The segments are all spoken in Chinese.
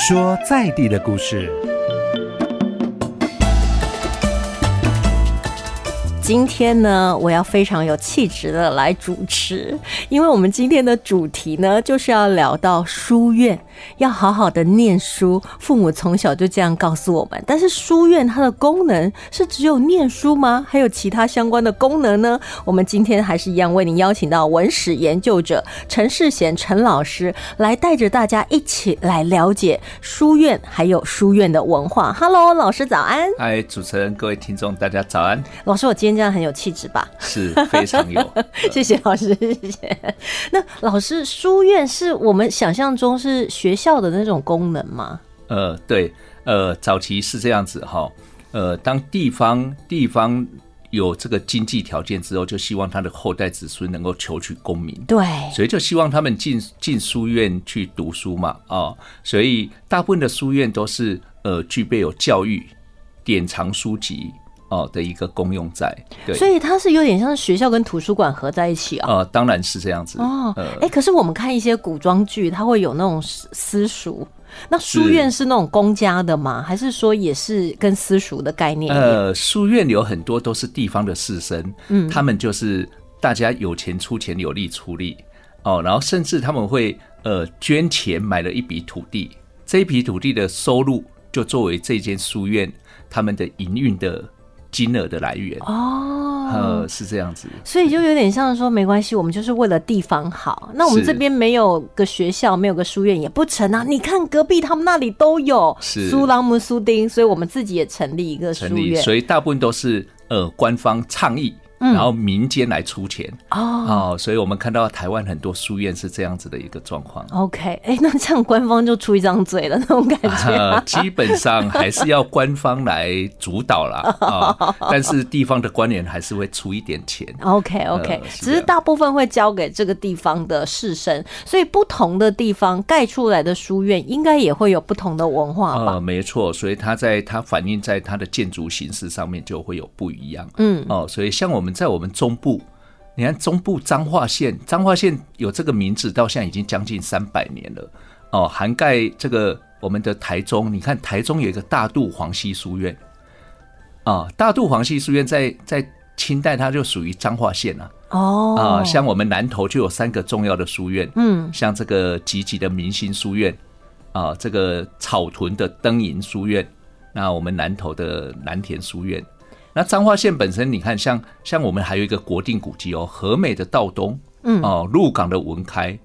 说在地的故事。今天呢，我要非常有气质的来主持，因为我们今天的主题呢，就是要聊到书院，要好好的念书。父母从小就这样告诉我们。但是书院它的功能是只有念书吗？还有其他相关的功能呢？我们今天还是一样为您邀请到文史研究者陈世贤陈老师来带着大家一起来了解书院，还有书院的文化。Hello，老师早安。嗨，主持人，各位听众，大家早安。老师，我今天。这样很有气质吧？是非常有，谢谢老师，谢谢。那老师，书院是我们想象中是学校的那种功能吗？呃，对，呃，早期是这样子哈。呃，当地方地方有这个经济条件之后，就希望他的后代子孙能够求取功名，对，所以就希望他们进进书院去读书嘛，啊，所以大部分的书院都是呃具备有教育典藏书籍。哦的一个功用在，对，所以它是有点像学校跟图书馆合在一起啊。呃，当然是这样子哦。哎，可是我们看一些古装剧，它会有那种私塾，那书院是那种公家的吗？还是说也是跟私塾的概念？呃，书院有很多都是地方的士绅，嗯，他们就是大家有钱出钱，有力出力哦，然后甚至他们会呃捐钱买了一笔土地，这一笔土地的收入就作为这间书院他们的营运的。金额的来源哦，呃，是这样子，所以就有点像说，没关系，我们就是为了地方好。那我们这边没有个学校，没有个书院也不成啊。你看隔壁他们那里都有，是苏朗姆苏丁，所以我们自己也成立一个书院。所以大部分都是呃官方倡议。然后民间来出钱哦，哦所以我们看到台湾很多书院是这样子的一个状况。OK，哎，那这样官方就出一张嘴了那种感觉。基本上还是要官方来主导啦，啊，但是地方的官员还是会出一点钱。OK，OK，只是大部分会交给这个地方的士绅，所以不同的地方盖出来的书院应该也会有不同的文化吧？没错，所以它在它反映在它的建筑形式上面就会有不一样。嗯，哦，所以像我们。在我们中部，你看中部彰化县，彰化县有这个名字，到现在已经将近三百年了哦。涵盖这个我们的台中，你看台中有一个大肚黄溪书院啊，大肚黄溪书院在在清代它就属于彰化县了哦。啊，像我们南投就有三个重要的书院，嗯，像这个集集的明星书院啊，这个草屯的灯影书院，那我们南投的南田书院。那彰化县本身，你看，像像我们还有一个国定古迹哦，和美的道东，嗯，哦，鹿港的文开，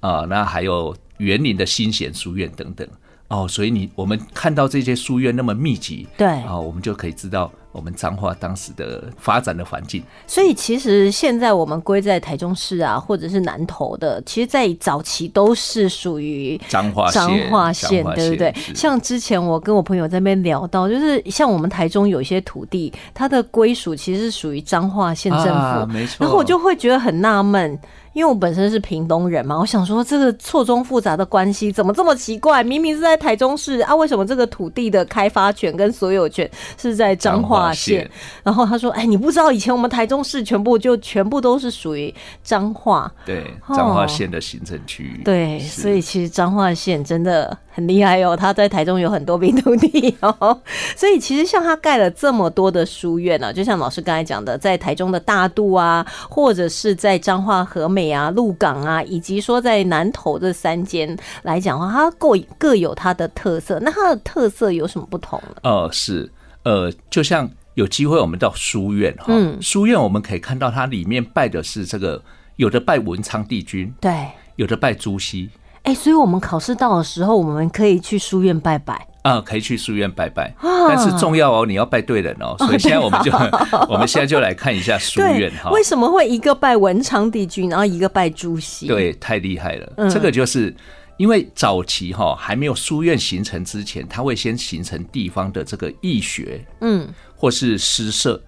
啊，那还有园林的新贤书院等等，哦，所以你我们看到这些书院那么密集，对，啊，我们就可以知道。我们彰化当时的发展的环境，所以其实现在我们归在台中市啊，或者是南投的，其实，在早期都是属于彰化彰化县，对不对？像之前我跟我朋友在那边聊到，就是像我们台中有一些土地，它的归属其实是属于彰化县政府，没错。然后我就会觉得很纳闷。因为我本身是屏东人嘛，我想说这个错综复杂的关系怎么这么奇怪？明明是在台中市啊，为什么这个土地的开发权跟所有权是在彰化县？然后他说：“哎，你不知道以前我们台中市全部就全部都是属于彰化，对彰化县的行政区域。对，所以其实彰化县真的很厉害哦，他在台中有很多平土地哦。所以其实像他盖了这么多的书院呢，就像老师刚才讲的，在台中的大渡啊，或者是在彰化和美。啊，鹿港啊，以及说在南投这三间来讲的话，它各各有它的特色。那它的特色有什么不同呢？呃，是呃，就像有机会我们到书院哈，书院我们可以看到它里面拜的是这个，有的拜文昌帝君，对，有的拜朱熹。哎，所以我们考试到的时候，我们可以去书院拜拜。啊，可以去书院拜拜，但是重要哦，你要拜对人哦。所以现在我们就，我们现在就来看一下书院哈。为什么会一个拜文昌帝君，然后一个拜朱熹？对，太厉害了。这个就是因为早期哈还没有书院形成之前，它会先形成地方的这个义学，嗯，或是诗社，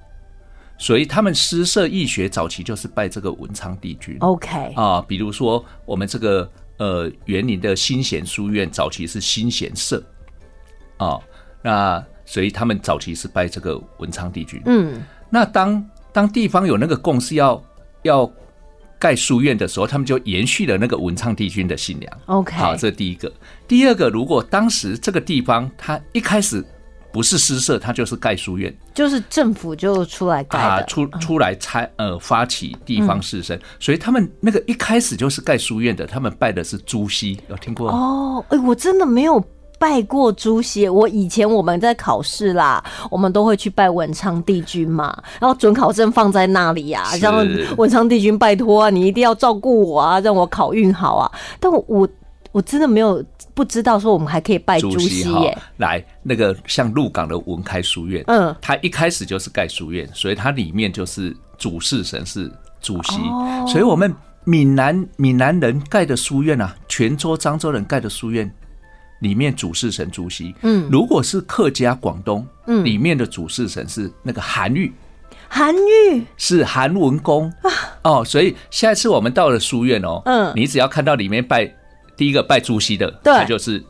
所以他们诗社义学早期就是拜这个文昌帝君。OK 啊，比如说我们这个呃园林的新贤书院，早期是新贤社。哦，那所以他们早期是拜这个文昌帝君。嗯，那当当地方有那个共识要要盖书院的时候，他们就延续了那个文昌帝君的信仰。OK 好，这第一个。第二个，如果当时这个地方它一开始不是私设，它就是盖书院就是政府就出来盖啊，的，出出来参呃发起地方士绅，所以他们那个一开始就是盖书院的，他们拜的是朱熹，有听过？哦，哎、我真的没有拜过朱熹。我以前我们在考试啦，我们都会去拜文昌帝君嘛，然后准考证放在那里呀、是让文昌帝君拜托啊，你一定要照顾我啊，让我考运好啊。但我我我真的没有不知道说我们还可以拜朱熹哈耶。，来那个像鹿港的文开书院，嗯它一开始就是盖书院，所以它里面就是主事神是主席，哦所以我们闽南闽南人盖的书院啊，泉州漳州人盖的书院。里面主事神朱熹，嗯，如果是客家广东，嗯，里面的主事神是那个韩愈，韩愈？是韩文公。哦，所以下一次我们到了书院哦，嗯。你只要看到里面拜第一个拜朱熹的，对。他就是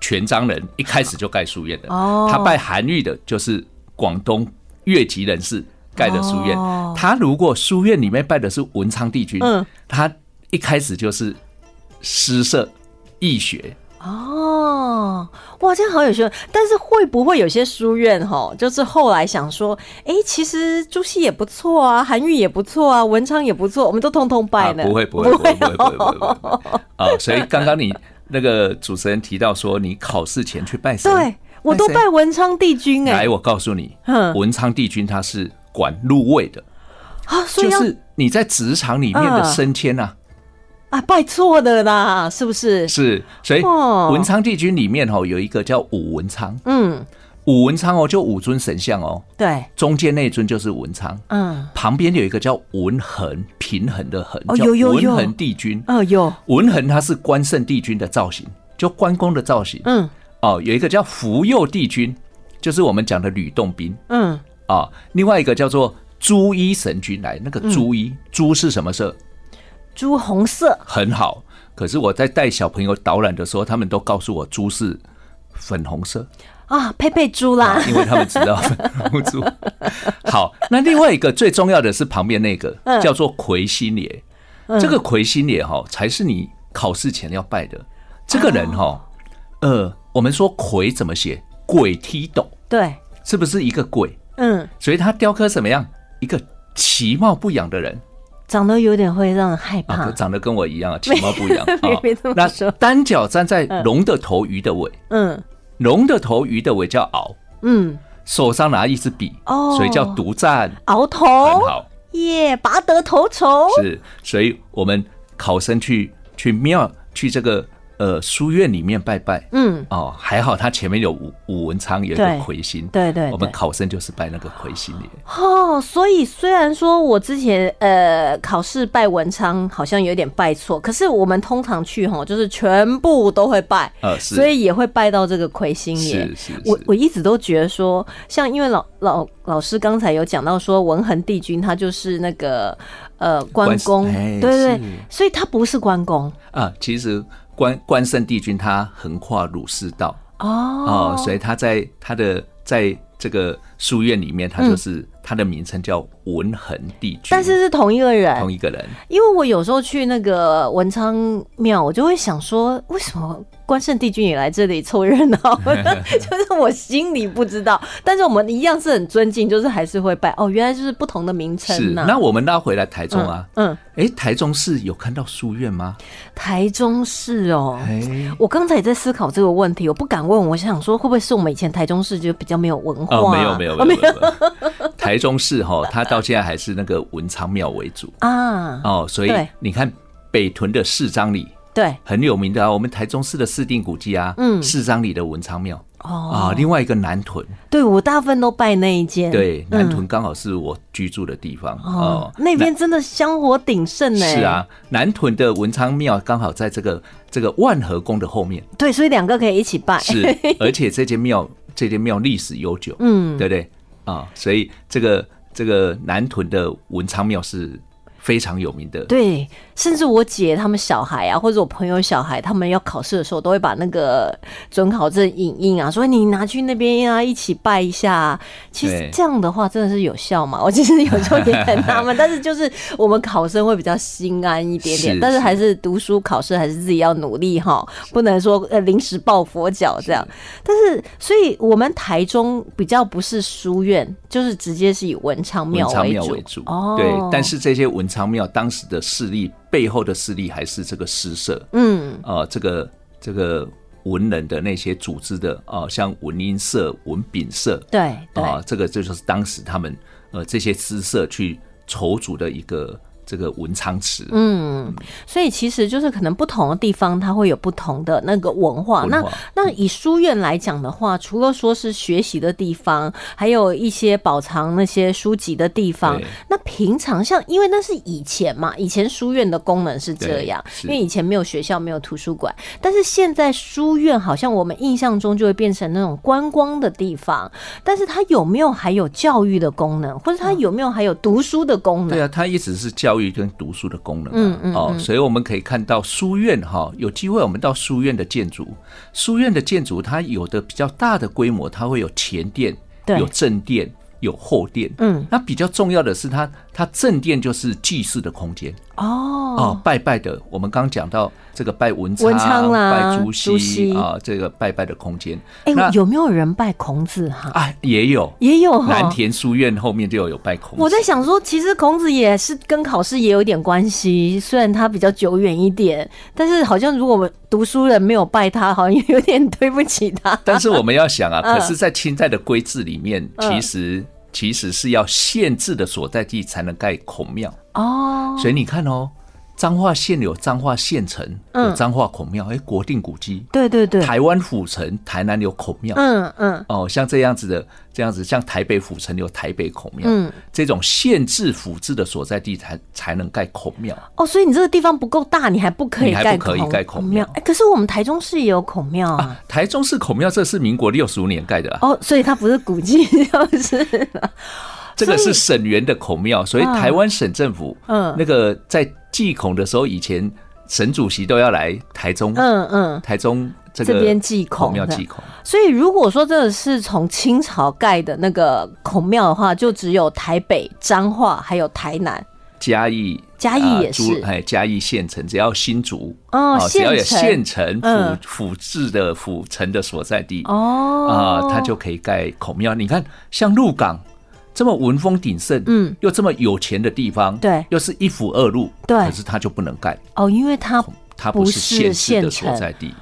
全章人，一开始就盖书院的。哦。他拜韩愈的，就是广东越籍人士盖的书院。哦。他如果书院里面拜的是文昌帝君，嗯。他一开始就是诗社易学。哦，哦，哇，这样好有趣！但是会不会有些书院哈，就是后来想说，哎，其实朱熹也不错啊，韩愈也不错啊，文昌也不错，我们都通通拜呢？不会不会不会不会 啊！所以刚刚你那个主持人提到说，你考试前去拜神，对我都拜文昌帝君哎。来，我告诉你，嗯，文昌帝君他是管入位的啊，就是你在职场里面的升迁呐。啊拜错的啦，是不是？是，所以哦。文昌帝君里面哦有一个叫武文昌，嗯，武文昌哦就五尊神像哦，对，中间那尊就是文昌，嗯，旁边有一个叫文衡，平衡的衡，有有有。文衡帝君。哦有，文衡他是关圣帝君的造型，就关公的造型。嗯。哦，有一个叫福佑帝君，就是我们讲的吕洞宾。嗯，啊。另外一个叫做朱衣神君，来那个朱衣，朱是什么色？朱红色很好。可是我在带小朋友导览的时候，他们都告诉我猪是粉红色，啊，佩佩猪啦啊，因为他们知道粉红猪。好，那另外一个最重要的是旁边那个嗯叫做魁星爷，这个魁星爷哈才是你考试前要拜的。这个人哈，呃，我们说魁怎么写？鬼踢斗对，是不是一个鬼？嗯，所以他雕刻什么样？一个其貌不扬的人长得有点会让人害啊，怕，长得跟我一样啊，其貌不扬 啊。别这么。那说单脚站在龙的头，鱼的尾，嗯。龙的头，鱼的尾叫鳌，嗯，手上拿一支笔，哦。所以叫独占，鳌头？很好。耶，拔得头筹，是，所以我们考生去去庙去这个呃书院里面拜拜，嗯，哦，还好他前面有武武文昌有一个魁星，对对对我们考生就是拜那个魁星爷。哦，所以虽然说我之前呃考试拜文昌好像有点拜错，可是我们通常去哈，就是全部都会拜，呃，是，所以也会拜到这个魁星爷。是是是，我我一直都觉得说，像因为老老老师刚才有讲到说文恒帝君他就是那个呃关关公，哎对对，所以他不是关公。啊，其实关关圣帝君他横跨儒释道。哦。哦，所以他在他的在这个书院里面，他就是、他的名称叫文衡帝君，嗯但是是同一个人，同一个人。因为我有时候去那个文昌庙，我就会想说，为什么关圣帝君也来这里凑热闹？就是我心里不知道，但是我们一样是很尊敬，就是还是会拜。哦，原来就是不同的名是，称是、那我们拉回来台中啊，嗯，哎、台中市有看到书院吗？台中市哦。哎、我刚才也在思考这个问题，我不敢问，我想说会不会是我们以前台中市就比较没有文化？哦，没有没有哦没有没有，台中市哈，它到现在还是那个文昌庙为主啊，哦，所以你看北屯的市章里对。很有名的啊，我们台中市的四定古迹啊，嗯。市章里的文昌庙。哦，啊，另外一个南屯，对我大部分都拜那一间，对，嗯。南屯刚好是我居住的地方哦哦，，那边真的香火鼎盛呢。是啊，南屯的文昌庙刚好在这个这个万和宫的后面，对，所以两个可以一起拜。是，而且这间庙这间庙历史悠久，嗯，对不对？啊？所以这个这个南屯的文昌庙是非常有名的。对，甚至我姐他们小孩啊，或者我朋友小孩，他们要考试的时候，都会把那个准考证影印啊，说你拿去那边啊，一起拜一下。其实这样的话，真的是有效嘛？我其实有时候也很纳闷，但是就是我们考生会比较心安一点点，是但是还是读书考试还是自己要努力哈，不能说呃临时抱佛脚这样。但是，所以我们台中比较不是书院，就是直接是以文昌庙文昌为主。庙为主，哦，对，但是这些文昌庙当时的势力背后的势力还是这个诗社，嗯，啊，这个这个文人的那些组织的啊、像文音社、文炳社对对。啊、这个这就是当时他们呃这些诗社去筹组的一个这个文昌池。嗯，所以其实就是可能不同的地方，它会有不同的那个文化。文化那那以书院来讲的话，除了说是学习的地方，还有一些保藏那些书籍的地方。那平常像，因为那是以前嘛，以前书院的功能是这样，因为以前没有学校，没有图书馆，但是现在书院好像我们印象中就会变成那种观光的地方，但是它有没有还有教育的功能，或者它有没有还有读书的功能？对啊，它一直是教育跟读书的功能、啊。嗯嗯哦，所以我们可以看到书院哈、有机会我们到书院的建筑，书院的建筑它有的比较大的规模，它会有前殿，对。有正殿，有后殿。嗯，那比较重要的是它，它正殿就是祭祀的空间哦哦，拜拜的。我们刚讲到这个拜文文昌啦拜朱朱熹啊，这个拜拜的空间。哎、那有没有人拜孔子哈？啊，也有也有哈南田书院后面就有拜孔子。我在想说，其实孔子也是跟考试也有一点关系，虽然他比较久远一点，但是好像如果我们读书人没有拜他，好像有点对不起他。但是我们要想啊，嗯可是，在清代的规制里面，嗯其实其实是要限制的所在地才能盖孔庙，哦，所以你看哦，彰化县有彰化县城，有嗯彰化孔庙，哎，国定古迹。对对对，台湾府城，台南有孔庙。嗯嗯。哦，像这样子的，这样子，像台北府城有台北孔庙，嗯，这种县治府治的所在地才才能盖孔庙。哦，所以你这个地方不够大，你还不可以你还盖不可以盖孔庙。哎、可是我们台中市也有孔庙。啊。啊，台中市孔庙这是民国六十五年盖的啊，哦，所以它不是古迹，就是了这个是省园的孔庙，所以啊台湾省政府，嗯。那个在祭孔的时候，以前省主席都要来台中，嗯嗯。台中这边祭孔的孔庙祭孔，所以，如果说真的是从清朝盖的那个孔庙的话，就只有台北、彰化还有台南。嘉义嘉义啊也是。诸哎，嘉义县城只要新竹哦只要有县城府府治的府城的所在地哦。啊，它就可以盖孔庙。你看，像鹿港这么文风鼎盛，嗯，又这么有钱的地方，对又是一府二路，对可是他就不能盖，哦，因为他他不是县市的县城所在地。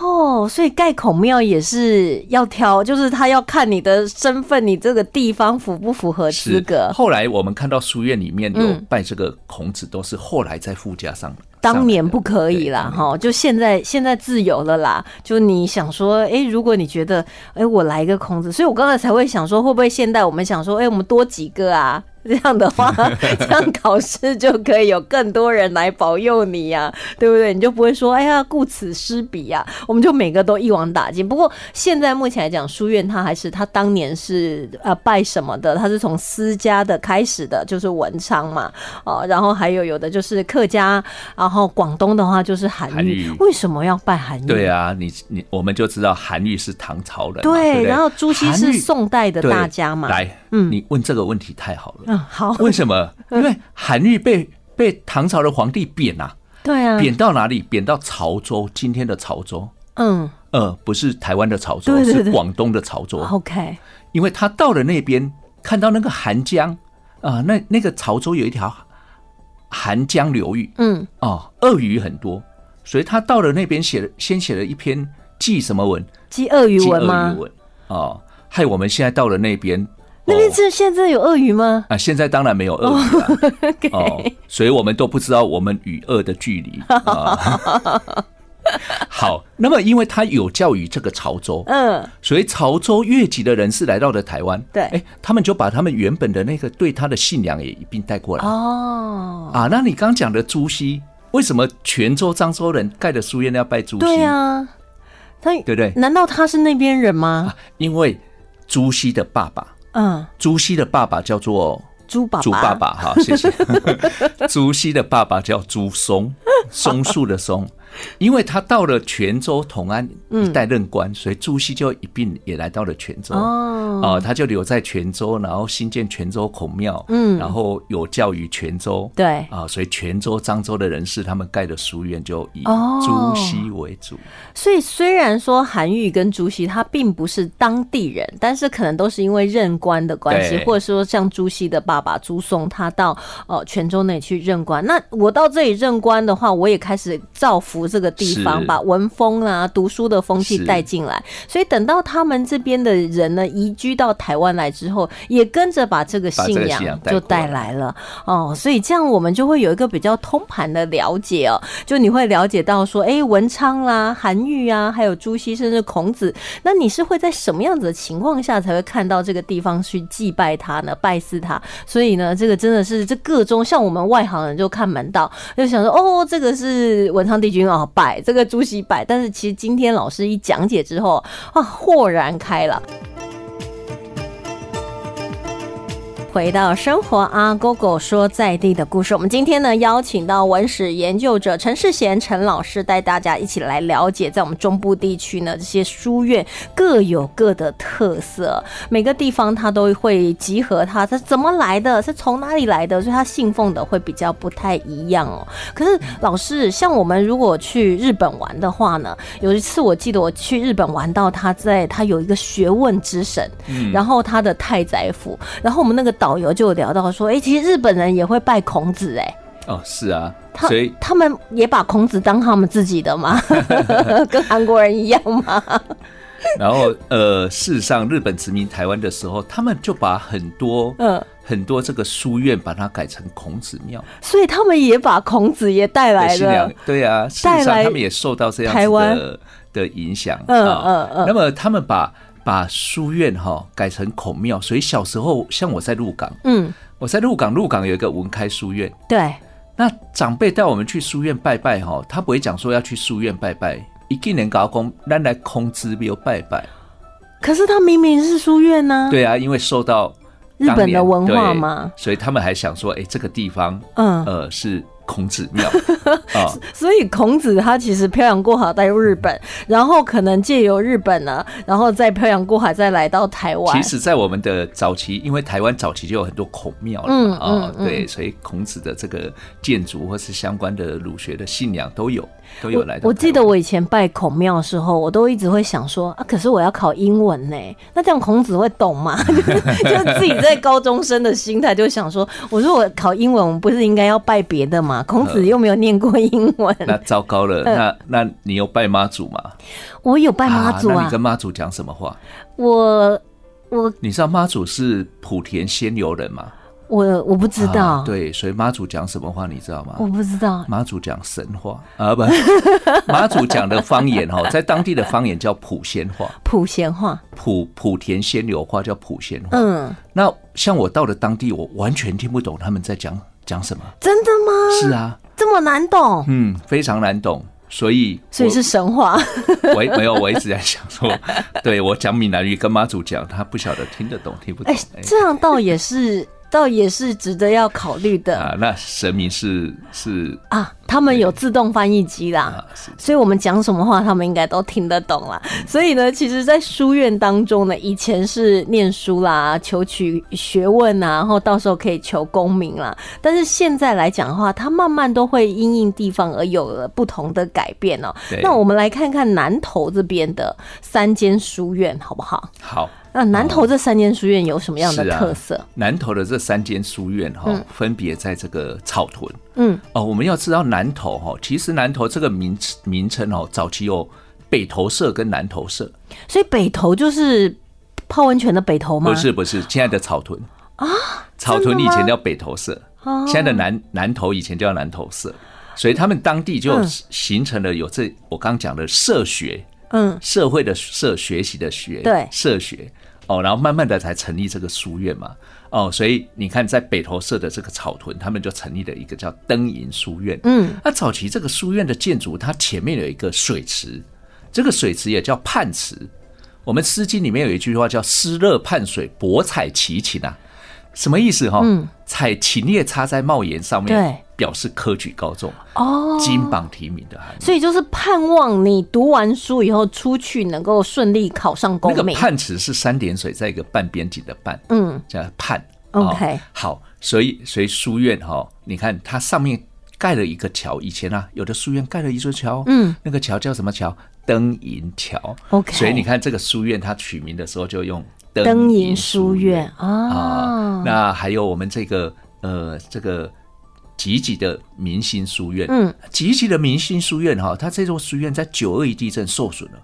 哦，所以盖孔庙也是要挑，就是他要看你的身份，你这个地方符不符合资格。后来我们看到书院里面有嗯拜这个孔子，都是后来在附加上的。当年不可以啦，哈，就现在现在自由了啦。就你想说，哎、如果你觉得，哎、我来一个孔子，所以我刚才才会想说，会不会现代我们想说，哎、我们多几个啊？这样的话，这样考试就可以有更多人来保佑你呀、对不对？你就不会说，哎呀，顾此失彼呀、我们就每个都一网打尽。不过现在目前来讲，书院它还是它当年是呃拜什么的，它是从私家的开始的，就是文昌嘛，哦，然后还有有的就是客家，然后广东的话就是韩韩愈。为什么要拜韩愈？对啊，你你我们就知道韩愈是唐朝人，对对对，然后朱熹是宋代的大家嘛。来，嗯你问这个问题太好了。嗯，好，为什么？因为韩愈被被唐朝的皇帝贬啊，对啊，贬到哪里？贬到潮州，今天的潮州。嗯呃，不是台湾的潮州，是广东的潮州。，OK，因为他到了那边，看到那个韩江啊、那那个潮州有一条韩江流域嗯，哦、鳄鱼很多，所以他到了那边写了，先写了一篇记什么文？记鳄鱼记鳄文吗鱼？文哦、害我们现在到了那边，那边哦是现在有鳄鱼吗？啊，现在当然没有鳄鱼了哦，所以我们都不知道我们与鳄的距离 啊。好，那么因为他有教育这个潮州，嗯，所以潮州越籍的人士来到了台湾，对哎，他们就把他们原本的那个对他的信仰也一并带过来、哦，啊。那你刚讲的朱熹，为什么泉州、漳州人盖的书院要拜朱熹？对啊，他对不对？难道他是那边人吗？因为朱熹的爸爸，嗯，朱熹的爸爸叫做朱爸爸，朱爸爸哈，谢谢。朱熹的爸爸叫朱松，松树的松。因为他到了泉州同安一带任官，所以朱熹就一并也来到了泉州。哦，他就留在泉州，然后新建泉州孔庙，嗯，然后有教于泉州。对啊，所以泉州、漳州的人士，他们盖的书院就以朱熹为主。所以虽然说韩愈跟朱熹他并不是当地人，但是可能都是因为任官的关系，或者说像朱熹的爸爸朱松，他到呃泉州那里去任官。那我到这里任官的话，我也开始造福。这个地方把文风啊、读书的风气带进来，所以等到他们这边的人呢移居到台湾来之后，也跟着把这个信仰就带来了哦。所以这样我们就会有一个比较通盘的了解哦。就你会了解到说，哎，文昌啦、韩愈啊，还有朱熹，甚至孔子，那你是会在什么样子的情况下才会看到这个地方去祭拜他呢？拜祀他？所以呢，这个真的是这各中像我们外行人就看门道，就想说，哦，这个是文昌帝君。啊，摆这个朱熹摆，但是其实今天老师一讲解之后啊，豁然开朗。回到生活啊，g o 说在地的故事。我们今天呢邀请到文史研究者陈世贤陈老师，带大家一起来了解，在我们中部地区呢，这些书院各有各的特色，每个地方它都会集合它，它怎么来的，是从哪里来的，所以它信奉的会比较不太一样哦。可是老师，像我们如果去日本玩的话呢，有一次我记得我去日本玩到他在他有一个学问之神，嗯然后他的太宰府，然后我们那个。导游就聊到说：“哎，其实日本人也会拜孔子，哎，哦，是啊，所以他们也把孔子当他们自己的吗？跟韩国人一样吗？然后，呃，事实上，日本殖民台湾的时候，他们就把很多，嗯，很多这个书院把它改成孔子庙，所以他们也把孔子也带来了，对啊，事实上他们也受到这样子的的影响，嗯嗯嗯，那么他们把。把书院哈改成孔庙，所以小时候像我在鹿港，嗯，我在鹿港，鹿港有一个文开书院，对，那长辈带我们去书院拜拜哈，他不会讲说要去书院拜拜，一进年高工，咱来空资没有拜拜，可是他明明是书院呢，对啊，因为受到日本的文化嘛，所以他们还想说，哎，这个地方，嗯，呃是。孔子庙 啊，所以孔子他其实漂洋过海带入日本，然后可能借由日本呢，然后再漂洋过海再来到台湾。其实，在我们的早期，因为台湾早期就有很多孔庙了啊，对，所以孔子的这个建筑或是相关的儒学的信仰都有。都有来。我记得我以前拜孔庙的时候，我都一直会想说啊，可是我要考英文呢，那这样孔子会懂吗？就自己在高中生的心态就想说，我说我考英文，我不是应该要拜别的吗？孔子又没有念过英文。那糟糕了，那那你有拜妈祖吗？我有拜妈祖啊。你跟妈祖讲什么话？我我，你知道妈祖是莆田仙游人吗？我我不知道，对，所以妈祖讲什么话你知道吗？我不知道，妈祖讲神话 啊，不，妈祖讲的方言哈，在当地的方言叫莆仙话，莆仙话，莆莆田仙流话叫莆仙话。嗯，那像我到了当地，我完全听不懂他们在讲讲什么。真的吗？是啊，这么难懂？嗯，非常难懂，所以所以是神话。我没有，我一直在想说，对我讲闽南语跟妈祖讲，他不晓得听得懂听不懂。哎，这样倒也是。倒也是值得要考虑的啊。那神明是是啊，他们有自动翻译机啦，所以我们讲什么话，他们应该都听得懂啦。所以呢，其实，在书院当中呢，以前是念书啦，求取学问啊，然后到时候可以求功名啦。但是现在来讲的话，它慢慢都会因应地方而有了不同的改变哦。那我们来看看南投这边的三间书院，好不好？好。那南投这三间书院有什么样的特色？南投的这三间书院哈，分别在这个草屯。嗯，哦，我们要知道南投哈，其实南投这个名名称哦，早期有北投社跟南投社，所以北投就是泡温泉的北投吗？不是，不是，现在的草屯。啊，草屯以前叫北投社，现在的南南投以前叫南投社，所以他们当地就形成了有这我刚讲的社学。嗯，社会的社学习的学，对，社学。哦，然后慢慢的才成立这个书院嘛，哦，所以你看，在北投社的这个草屯，他们就成立了一个叫灯影书院。嗯，那早期这个书院的建筑，它前面有一个水池，这个水池也叫泮池。我们《诗经》里面有一句话叫“湿热泮水，博采奇禽”啊。什么意思哈？嗯采琴叶插在帽檐上面，对，表示科举高中，哦，金榜题名的含义。所以就是盼望你读完书以后出去能够顺利考上那个盼词。是三点水，在一个半边景的半，嗯，叫盼。OK 哦好，所以所以书院哈，你看它上面盖了一个桥，以前啊有的书院盖了一座桥，嗯，那个桥叫什么桥？灯银桥。OK 所以你看这个书院，它取名的时候就用灯银银书院啊。啊，那还有我们这个呃这个集集的明星书院，嗯，集集的明星书院哈，它这座书院在九二一地震受损了。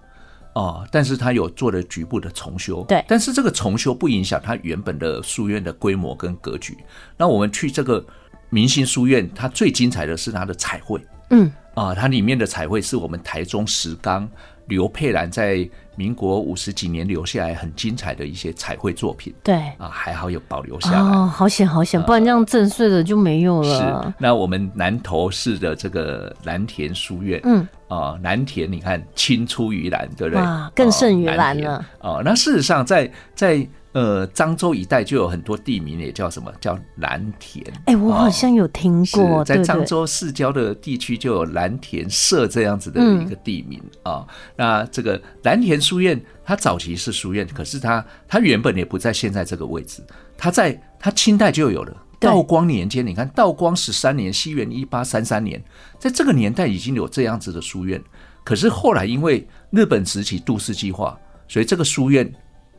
哦，但是它有做了局部的重修，对。但是这个重修不影响它原本的书院的规模跟格局。那我们去这个明星书院，它最精彩的是它的彩绘，嗯，啊，它里面的彩绘是我们台中石冈刘佩兰在民国五十几年留下来很精彩的一些彩绘作品对。啊，还好有保留下来。哦，好险好险，不然这样震碎了就没有了是了。，那我们南投市的这个蓝田书院，嗯，啊，蓝田你看青出于蓝，对不对？啊更胜于蓝了哦，那事实上在在呃漳州一带就有很多地名也叫什么叫蓝田。哎、我好哦像有听是过，在漳州市郊的地区就有蓝田社这样子的嗯一个地名啊、那这个蓝田书院，它早期是书院，可是它它原本也不在现在这个位置，它在它清代就有了。道光年间，你看道光十三年，西元一八三三年，在这个年代已经有这样子的书院。可是后来因为日本时期都市计划，所以这个书院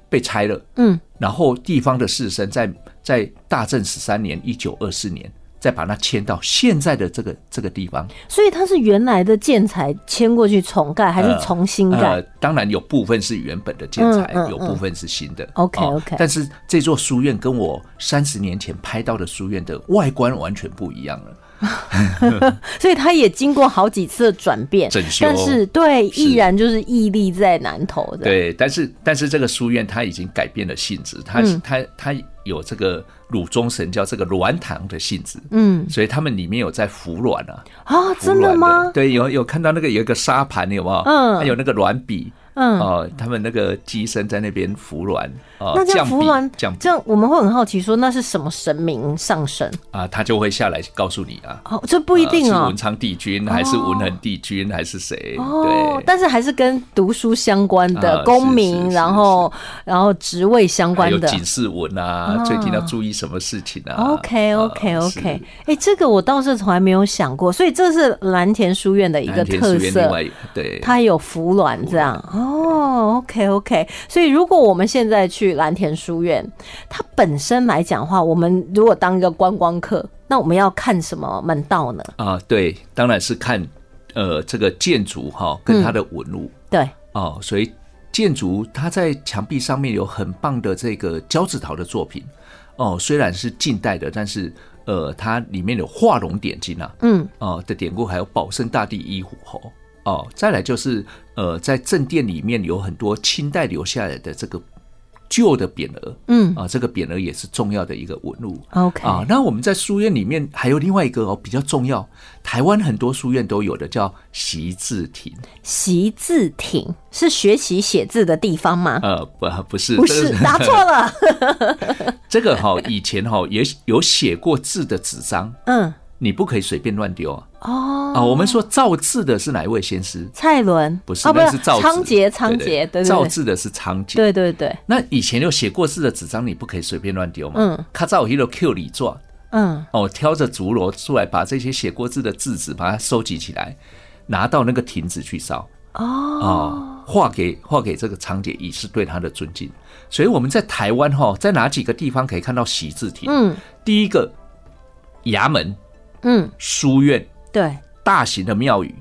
被拆了。嗯，然后地方的士绅在在大正十三年（一九二四年）再把它迁到现在的这个这个地方，所以它是原来的建材迁过去重盖，还是重新盖？呃，当然有部分是原本的建材，嗯嗯有部分是新的。OK，哦 OK 但是这座书院跟我三十年前拍到的书院的外观完全不一样了。所以他也经过好几次的转变，整修但是对，依然就是屹立在南头的。，对，但是但是这个书院它已经改变了性质，它、嗯它它有这个鲁中神教这个鸾堂的性质，嗯，所以他们里面有在服软啊，啊，服真的吗？对，有有看到那个有一个沙盘有没有？嗯还有那个软笔。嗯，哦，他们那个机身在那边服卵，哦，那这样降笔服鸾降笔。这样我们会很好奇，说那是什么神明上身？啊，他就会下来告诉你啊，哦，这不一定哦。啊是文。昌帝君还是文恒帝君还是谁？哦对，，但是还是跟读书相关的啊公民，是是然后然后职位相关的。警示文啊，最近要注意什么事情啊。OK OK 啊 OK，哎、这个我倒是从来没有想过，所以这是蓝田书院的一个特色对，它有服卵这样。哦。OK OK，所以如果我们现在去蓝田书院，它本身来讲的话，我们如果当一个观光客，那我们要看什么门道呢？啊，对，当然是看呃这个建筑哈跟它的纹路。对，哦，所以建筑它在墙壁上面有很棒的这个胶纸陶的作品。哦，虽然是近代的，但是呃它里面有画龙点睛啊，嗯，哦的典故，还有保生大帝一虎侯哦，再来就是呃在正殿里面有很多清代留下来的这个旧的匾额，嗯啊，这个匾额也是重要的一个纹路。OK，啊，那我们在书院里面还有另外一个哦比较重要，台湾很多书院都有的叫习字亭，习字亭是学习写字的地方吗？呃，不不是，不是，答错了。这个哈、以前哈、也有写过字的纸张，嗯，你不可以随便乱丢啊。哦，啊，我们说造字的是哪一位先师？蔡伦不是，哦，不那是造字仓颉，仓对颉，对造字的是仓颉。对对对，那以前有写过字的纸张，你不可以随便乱丢嘛。嗯，他照一个 Q 里做嗯，哦，挑着竹篓出来，把这些写过字的字纸把它收集起来，拿到那个亭子去烧。哦，哦，画给画给这个仓颉，以示对他的尊敬。所以我们在台湾哈、在哪几个地方可以看到习字亭？嗯第一个衙门、嗯，书院、对，大型的庙宇、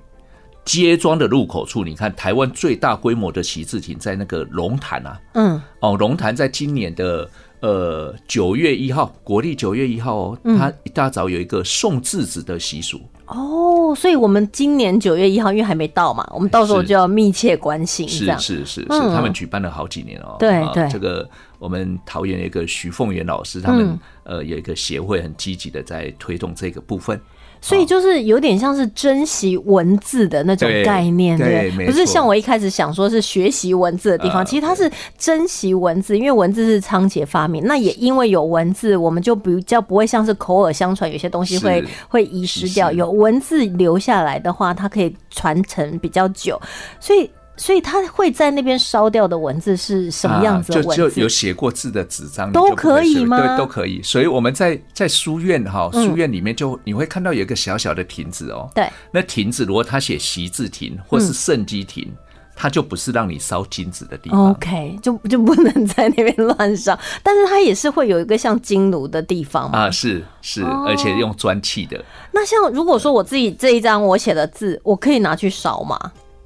街庄的入口处，你看台湾最大规模的旗字亭在那个龙潭啊。嗯哦，龙潭在今年的呃九月一号，国历九月一号哦，嗯它一大早有一个送字子的习俗。哦，所以我们今年九月一号，因为还没到嘛，我们到时候就要密切关心，这是样是是是，嗯他们举办了好几年哦。啊对对这个我们桃园有一个徐凤元老师，他们、嗯呃有一个协会很积极的在推动这个部分。所以就是有点像是珍惜文字的那种概念，对没不是像我一开始想说是学习文字的地方，啊其实它是珍惜文字，因为文字是仓颉发明，那也因为有文字，我们就比较不会像是口耳相传，有些东西会会遗失掉。有文字留下来的话，它可以传承比较久，所以。所以他会在那边烧掉的文字是什么样子文字？就就有写过字的纸张都可以吗对，都可以。所以我们在在书院哈，嗯书院里面就你会看到有一个小小的亭子哦。对，那亭子如果他写习字亭或是圣基亭，它就不是让你烧金子的地方。OK，就就不能在那边乱烧，但是它也是会有一个像金炉的地方嘛。啊，是是，哦而且用砖砌的，那像如果说我自己这一张我写的字，我可以拿去烧吗？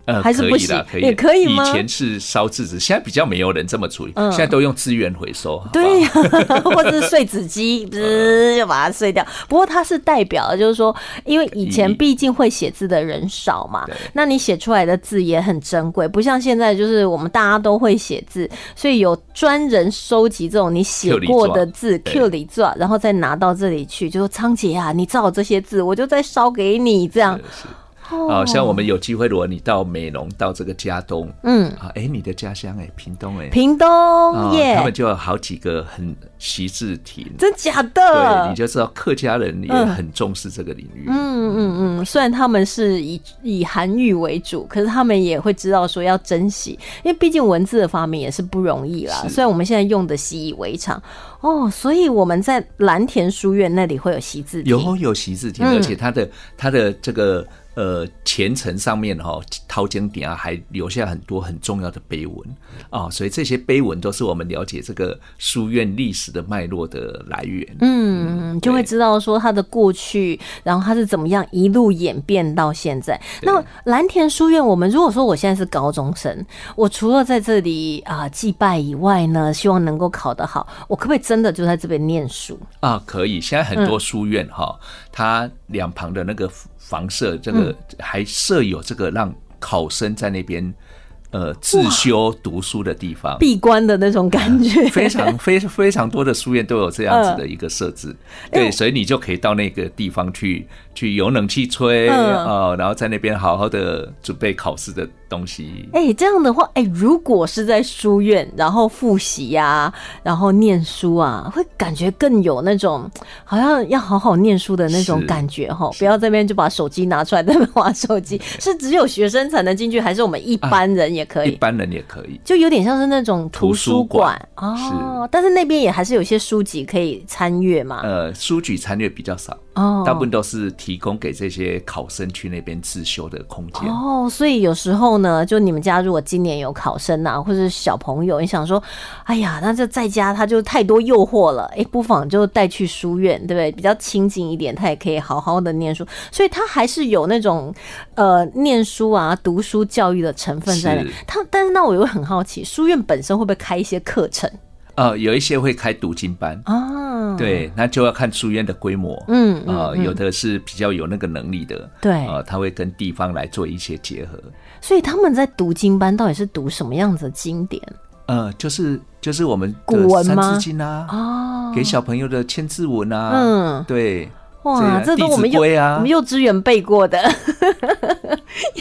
呃，还是不行可以啦，可以，也可以吗？以前是烧制纸，现在比较没有人这么处理，嗯。现在都用资源回收。对呀、或者是碎纸机，滋就把它碎掉。不过它是代表的，就是说，因为以前毕竟会写字的人少嘛，那你写出来的字也很珍贵，不像现在就是我们大家都会写字，所以有专人收集这种你写过的字 Q 里字，然后再拿到这里去，就说仓颉啊，你照这些字，我就再烧给你。这样。是啊，像我们有机会，如果你到美浓，到这个嘉东，嗯，啊，哎，你的家乡哎，屏东哎，屏东啊耶，他们就有好几个很习字亭，真假的？对，你？就知道客家人也很重视这个领域。嗯嗯嗯，虽然他们是以以韩语为主，可是他们也会知道说要珍惜，因为毕竟文字的发明也是不容易啦。虽然我们现在用的习以为常。哦，所以我们在蓝田书院那里会有习字亭。有有习字亭，嗯。而且它的它的这个呃前程上面哈、掏经典啊，还留下很多很重要的碑文啊，所以这些碑文都是我们了解这个书院历史的脉络的来源。嗯，就会知道说它的过去，然后它是怎么样一路演变到现在。那蓝田书院，我们如果说我现在是高中生，我除了在这里啊、祭拜以外呢，希望能够考得好，我可不可以真的就在这边念书？啊，可以。现在很嗯多书院哈、它两旁的那个房舍，这个还设有这个让考生在那边呃自修读书的地方。闭关的那种感觉，非常非非常多的书院都有这样子的一个设置，哎对，所以你就可以到那个地方去去有冷气吹嗯呃，然后在那边好好的准备考试的东西。哎、这样的话，哎、如果是在书院，然后复习呀、然后念书啊，会感觉更有那种好像要好好念书的那种感觉哈。不要这边就把手机拿出来在那边玩手机，是只有学生才能进去，还是我们一般人也可以？一般人也可以。就有点像是那种图书馆哦，但是那边也还是有些书籍可以参阅嘛。呃，书籍参阅比较少，哦，大部分都是提供给这些考生去那边自修的空间。哦，所以有时候呢，就你们家如果今年有考生啊，或者是小朋友，你想说，哎呀，那就在家他就太多诱惑了，哎，不妨就带去书院，对不对？比较亲近一点，他也可以好好的念书，所以他还是有那种呃念书啊、读书教育的成分在内是。他但是那我又很好奇，书院本身会不会开一些课程呃，有一些会开读经班，啊？，对，那就要看书院的规模。嗯嗯呃，有的是比较有那个能力的，对。呃，他会跟地方来做一些结合。所以他们在读经班到底是读什么样子的经典？呃，就是就是我们古文吗？字经啊，哦，给小朋友的千字文啊，嗯。对，哇，这这都我们幼弟子规啊。我们幼稚园背过的，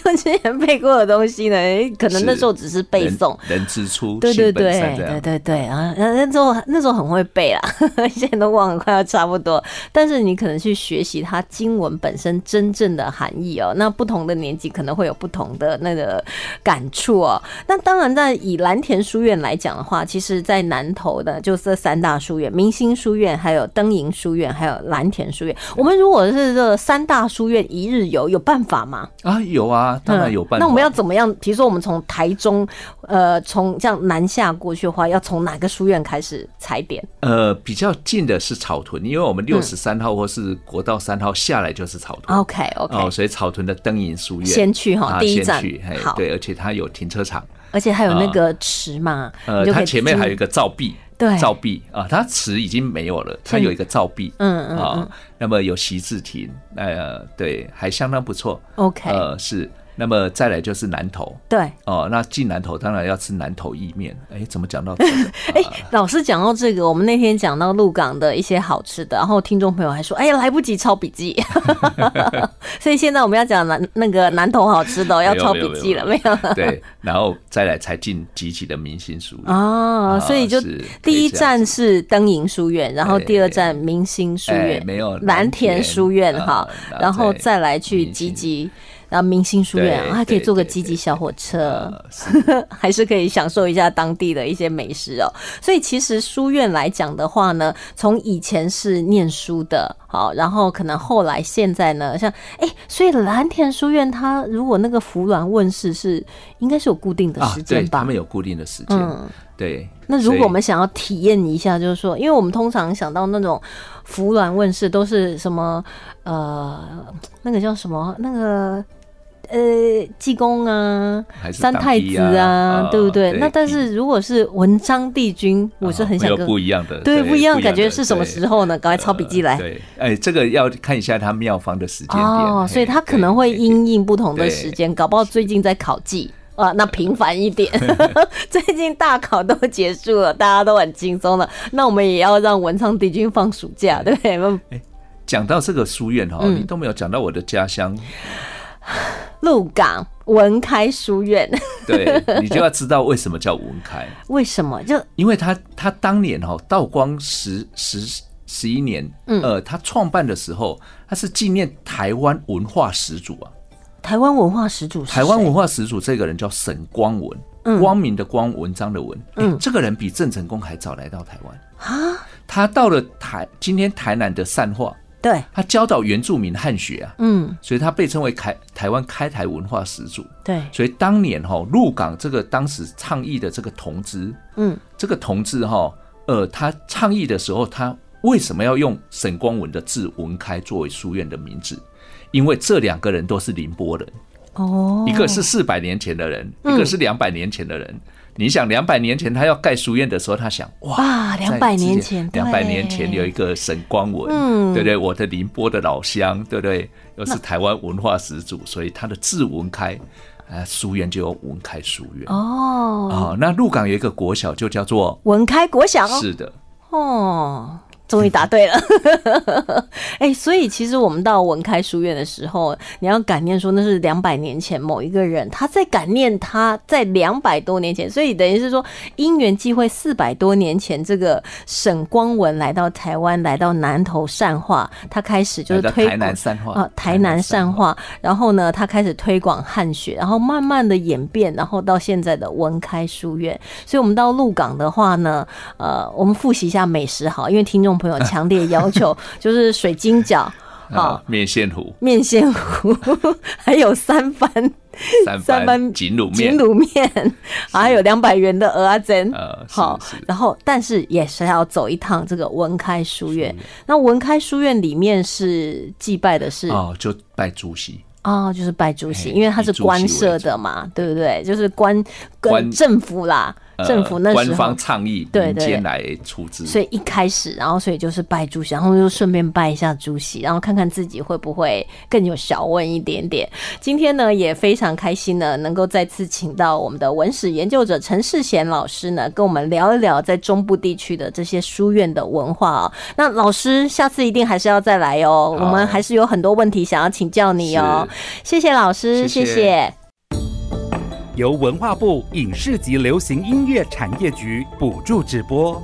幼稚园背过的东西呢，可能那时候只是背诵。人人之初，对对对。对对对啊！那那时候那时候很会背啦，现在都忘了，快要差不多。但是你可能去学习它经文本身真正的含义哦。那不同的年纪可能会有不同的那个感触哦。那当然，在以蓝田书院来讲的话，其实在南投的就这三大书院：明星书院、还有灯影书院、还有蓝田书院。我们如果是这三大书院一日游，有办法吗？啊，有啊，当然有办法。嗯那我们要怎么样？比如说，我们从台中，呃，从这样南下过去的话，要从哪个书院开始踩点？呃比较近的是草屯，因为我们六十三号或是国道三号下来就是草屯。OK OK，、哦，所以草屯的灯影书院先去哈啊第一站先去，好对，而且它有停车场，而且还有那个池嘛，呃，就它前面还有一个个照壁，对。照壁啊，它词已经没有了，它有一个照壁，嗯嗯啊，那么有习字亭，呃，对，还相当不错，OK，、呃，是。那么再来就是南投对，哦，那进南投当然要吃南投意面。哎，怎么讲到这个？哎，老师讲到这个，我们那天讲到鹿港的一些好吃的，然后听众朋友还说，哎呀，来不及抄笔记，所以现在我们要讲南那个南投好吃的哦，要抄笔记了，没有？对，然后再来才进集体的明星书院哦，所以就是第一站是灯影书院，然后第二站明星书院，没有蓝田书院哈，然后再来去集集。然后明星书院还可以坐个积极小火车，还是可以享受一下当地的一些美食哦。所以其实书院来讲的话呢，从以前是念书的，好，然后可能后来现在呢，像哎，所以蓝田书院它如果那个服鸾问世是应该是有固定的时间吧？他们有固定的时间，对。那如果我们想要体验一下，就是说，因为我们通常想到那种服鸾问世都是什么呃，那个叫什么那个。呃，济公啊，三太子啊，对不对？那但是如果是文昌帝君，我是很想跟不一样的，对，不一样，感觉是什么时候呢？赶快抄笔记来。对，哎，这个要看一下他庙方的时间点哦，所以他可能会因应不同的时间，搞不好最近在考季啊，那平凡一点。最近大考都结束了，大家都很轻松了，那我们也要让文昌帝君放暑假，对不对？讲到这个书院哈，你都没有讲到我的家乡。鹿港文开书院，对你就要知道为什么叫文开？为什么？就因为他他当年哈道光十十十一年，嗯呃，他创办的时候，他是纪念台湾文化始祖啊。台湾文化始祖，台湾文化始祖这个人叫沈光文，光明的光，文章的文。嗯，这个人比郑成功还早来到台湾啊。他到了台，今天台南的善化。对，他教导原住民汉学啊，嗯，所以他被称为开台湾开台文化始祖。对，所以当年哈鹿港这个当时倡议的这个同志，嗯，这个同志哈，呃，他倡议的时候，他为什么要用沈光文的字文开作为书院的名字？因为这两个人都是宁波人，哦，一个是四百年前的人，一个是两百年前的人。你想两百年前他要盖书院的时候，他想哇，两百年前，两百年前有一个沈光文，对不对？我的宁波的老乡，对不对？又是台湾文化始祖，所以他的字文开，啊，书院就有文开书院哦。啊，那鹿港有一个国小就叫做文开国小，是的，哦。终于答对了，哎，所以其实我们到文开书院的时候，你要感念说那是两百年前某一个人，他在感念他在两百多年前，所以等于是说因缘际会，四百多年前这个沈光文来到台湾，来到南投善化，他开始就是推台南善化啊，台南善化，然后呢，他开始推广汉学，然后慢慢的演变，然后到现在的文开书院。所以我们到鹿港的话呢，呃，我们复习一下美食好，因为听众。朋友强烈要求，就是水晶饺啊，面线糊，面线糊，还有三番三番锦卤面，锦卤面，还有两百元的鹅阿珍，好，然后但是也是要走一趟这个文开书院。那文开书院里面是祭拜的是哦，就拜主席。哦，就是拜主席，因为他是官设的嘛，对不对？就是官跟政府啦。政府那时候官方倡议，民间来出资，所以一开始，然后所以就是拜主席，然后就顺便拜一下主席，然后看看自己会不会更有小问一点点。今天呢也非常开心呢，能够再次请到我们的文史研究者陈世贤老师呢，跟我们聊一聊在中部地区的这些书院的文化啊。那老师下次一定还是要再来哦，我们还是有很多问题想要请教你哦。谢谢老师，谢谢。由文化部影视及流行音乐产业局补助直播。